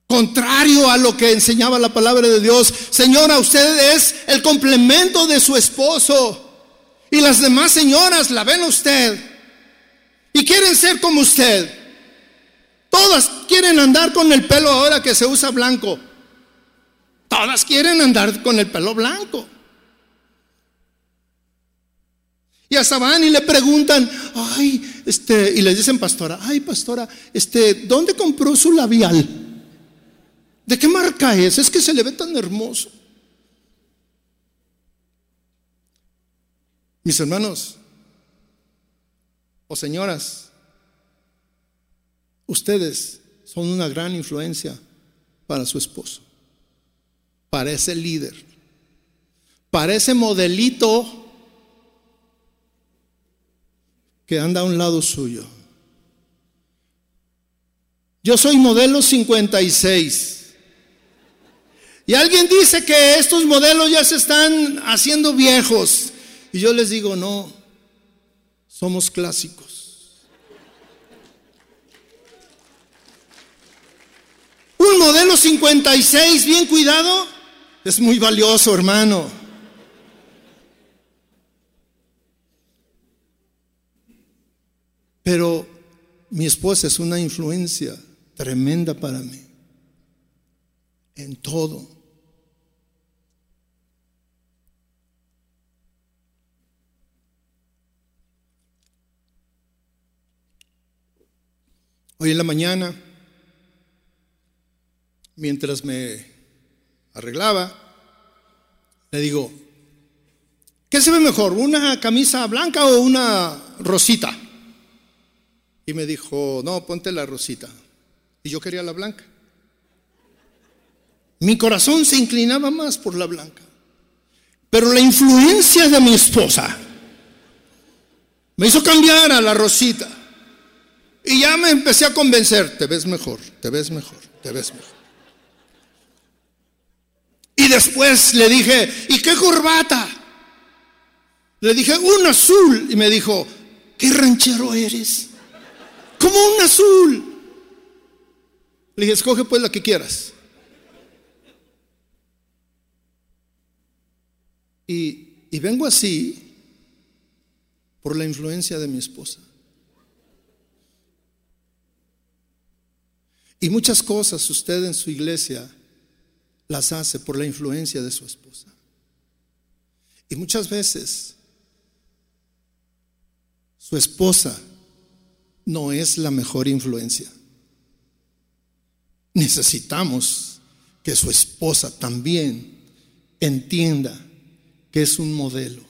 Speaker 2: Contrario a lo que enseñaba la palabra de Dios. Señora, usted es el complemento de su esposo. Y las demás señoras la ven a usted y quieren ser como usted. Todas quieren andar con el pelo ahora que se usa blanco. Todas quieren andar con el pelo blanco. Y hasta van y le preguntan, ay, este, y les dicen, pastora, ay, pastora, este, ¿dónde compró su labial? ¿De qué marca es? Es que se le ve tan hermoso. Mis hermanos o señoras, ustedes son una gran influencia para su esposo, para ese líder, para ese modelito que anda a un lado suyo. Yo soy modelo 56. Y alguien dice que estos modelos ya se están haciendo viejos. Y yo les digo, no, somos clásicos. Un modelo 56 bien cuidado es muy valioso, hermano. Pero mi esposa es una influencia tremenda para mí en todo. Hoy en la mañana, mientras me arreglaba, le digo, ¿qué se ve mejor? ¿Una camisa blanca o una rosita? Y me dijo, no, ponte la rosita. Y yo quería la blanca. Mi corazón se inclinaba más por la blanca. Pero la influencia de mi esposa me hizo cambiar a la rosita. Y ya me empecé a convencer, te ves mejor, te ves mejor, te ves mejor. Y después le dije, ¿y qué corbata? Le dije, un azul. Y me dijo, ¿qué ranchero eres? Como un azul. Le dije, escoge pues la que quieras. Y, y vengo así por la influencia de mi esposa. Y muchas cosas usted en su iglesia las hace por la influencia de su esposa. Y muchas veces su esposa no es la mejor influencia. Necesitamos que su esposa también entienda que es un modelo,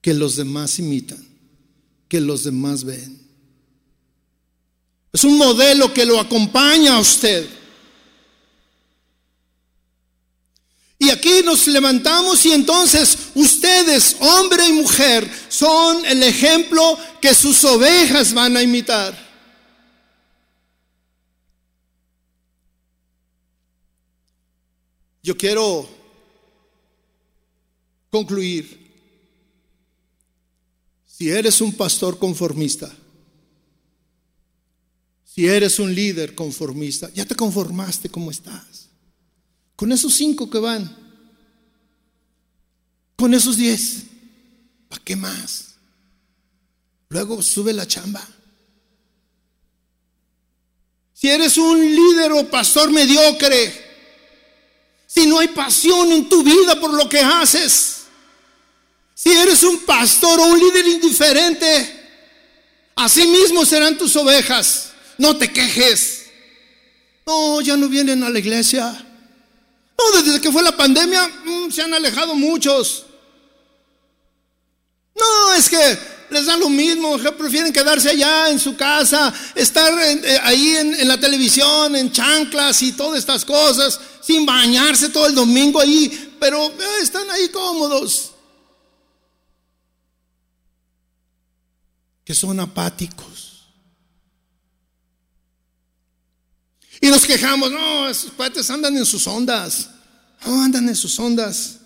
Speaker 2: que los demás imitan, que los demás ven. Es un modelo que lo acompaña a usted. Y aquí nos levantamos y entonces ustedes, hombre y mujer, son el ejemplo que sus ovejas van a imitar. Yo quiero concluir. Si eres un pastor conformista, si eres un líder conformista, ya te conformaste como estás. Con esos cinco que van, con esos diez, ¿para qué más? Luego sube la chamba. Si eres un líder o pastor mediocre, si no hay pasión en tu vida por lo que haces, si eres un pastor o un líder indiferente, así mismo serán tus ovejas no te quejes. No, ya no vienen a la iglesia. No, desde que fue la pandemia mm, se han alejado muchos. No, es que les da lo mismo, prefieren quedarse allá en su casa, estar eh, ahí en, la televisión, en chanclas y todas estas cosas, sin bañarse todo el domingo ahí, pero eh, están ahí cómodos. Que son apáticos. Y nos quejamos, no, esos cuates andan en sus ondas. No, andan en sus ondas.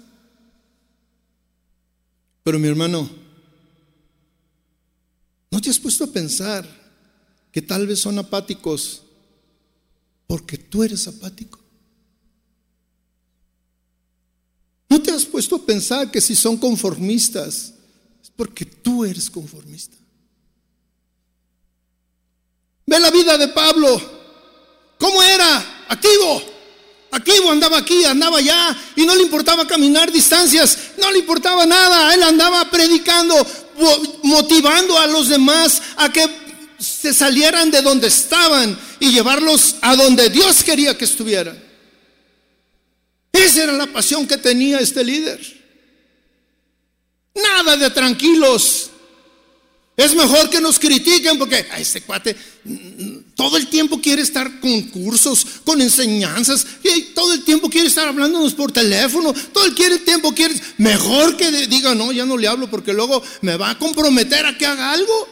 Speaker 2: Pero mi hermano, ¿no te has puesto a pensar que tal vez son apáticos porque tú eres apático. ¿No te has puesto a pensar que si son conformistas es porque tú eres conformista? Ve la vida de Pablo. ¿Cómo era? Activo. Activo, andaba aquí, andaba allá y no le importaba caminar distancias, no le importaba nada. Él andaba predicando, motivando a los demás a que se salieran de donde estaban y llevarlos a donde Dios quería que estuvieran. Esa era la pasión que tenía este líder. Nada de tranquilos, es mejor que nos critiquen porque a este cuate mm, todo el tiempo quiere estar con cursos, con enseñanzas, y todo el tiempo quiere estar hablándonos por teléfono, todo el tiempo quiere... Mejor que diga, no, ya no le hablo porque luego me va a comprometer a que haga algo.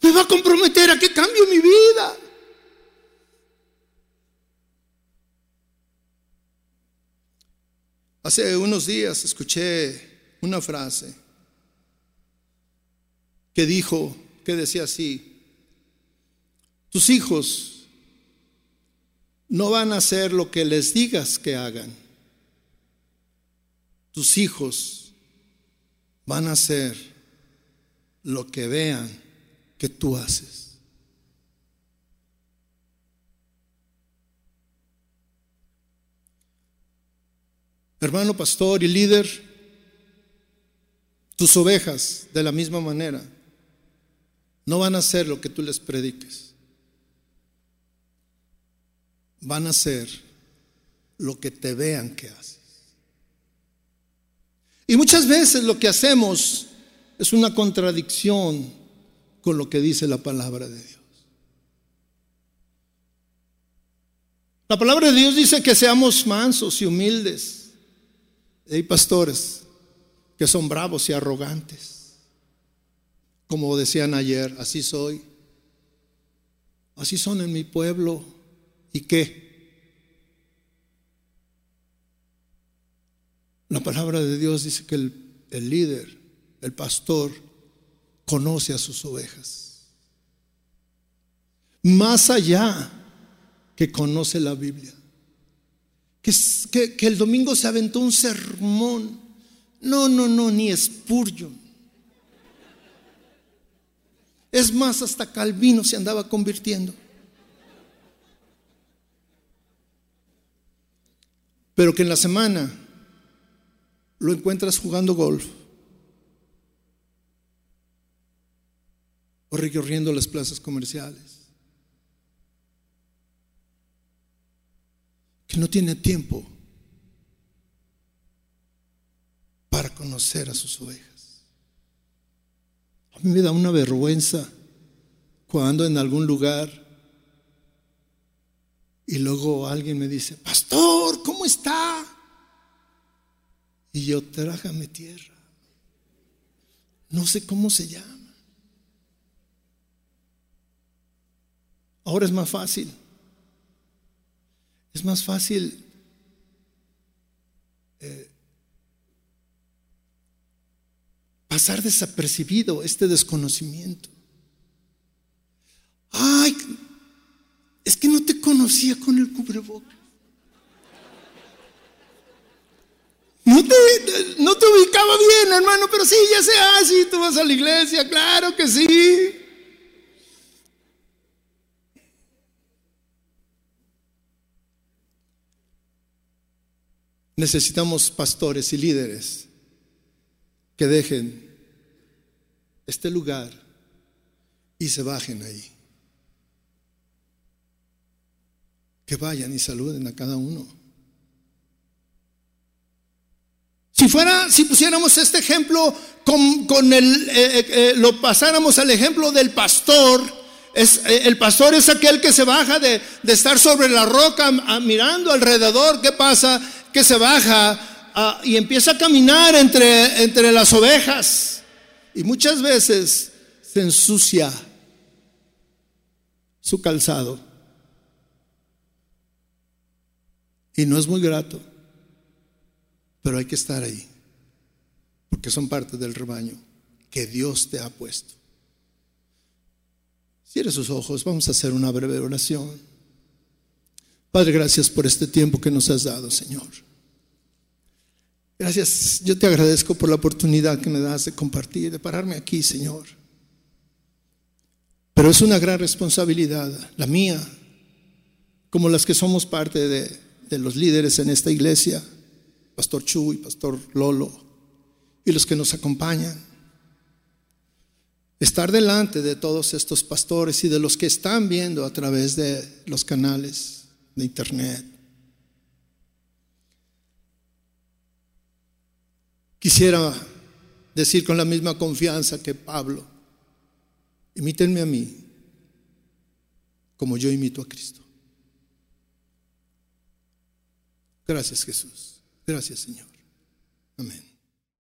Speaker 2: Me va a comprometer a que cambie mi vida. Hace unos días escuché una frase que dijo, que decía así, tus hijos no van a hacer lo que les digas que hagan. Tus hijos van a hacer lo que vean que tú haces. Hermano pastor y líder, tus ovejas de la misma manera no van a hacer lo que tú les prediques. Van a hacer lo que te vean que haces. Y muchas veces lo que hacemos es una contradicción con lo que dice la palabra de Dios. La palabra de Dios dice que seamos mansos y humildes. Hay pastores que son bravos y arrogantes. Como decían ayer, así soy. Así son en mi pueblo. ¿Y qué? La palabra de Dios dice que el, el líder, el pastor, conoce a sus ovejas. Más allá que conoce la Biblia. Que, que, que, el domingo se aventó un sermón. No, no, no, ni Spurgeon. Es más, hasta Calvino se andaba convirtiendo. Pero que en la semana lo encuentras jugando golf o recorriendo las plazas comerciales. Que no tiene tiempo para conocer a sus ovejas. A mí me da una vergüenza cuando en algún lugar y luego alguien me dice, pastor, ¿cómo está? Y yo, trájame tierra. No sé cómo se llama. Ahora es más fácil. Es más fácil eh, pasar desapercibido este desconocimiento. Ay, es que no te conocía con el cubrebocas. No te, no te ubicaba bien, hermano, pero sí, ya sé, ah, sí, tú vas a la iglesia, claro que sí. Necesitamos pastores y líderes que dejen este lugar y se bajen ahí. Que vayan y saluden a cada uno. Si fuera, si pusiéramos este ejemplo con, el, eh, eh, eh, lo pasáramos al ejemplo del pastor, es, el pastor es aquel que se baja de, de estar sobre la roca mirando alrededor, ¿qué pasa? Que se baja y empieza a caminar entre, entre las ovejas. Y muchas veces se ensucia su calzado. Y no es muy grato, pero hay que estar ahí, porque son parte del rebaño que Dios te ha puesto. Cierre sus ojos, vamos a hacer una breve oración. Padre, gracias por este tiempo que nos has dado, Señor. Gracias, yo te agradezco por la oportunidad que me das de compartir, de pararme aquí, Señor. Pero es una gran responsabilidad, la mía, como las que somos parte de, de los líderes en esta iglesia, Pastor Chu y Pastor Lolo, y los que nos acompañan. Estar delante de todos estos pastores y de los que están viendo a través de los canales de internet. Quisiera decir con la misma confianza que Pablo, imítenme a mí como yo imito a Cristo. Gracias Jesús. Gracias Señor. Amén.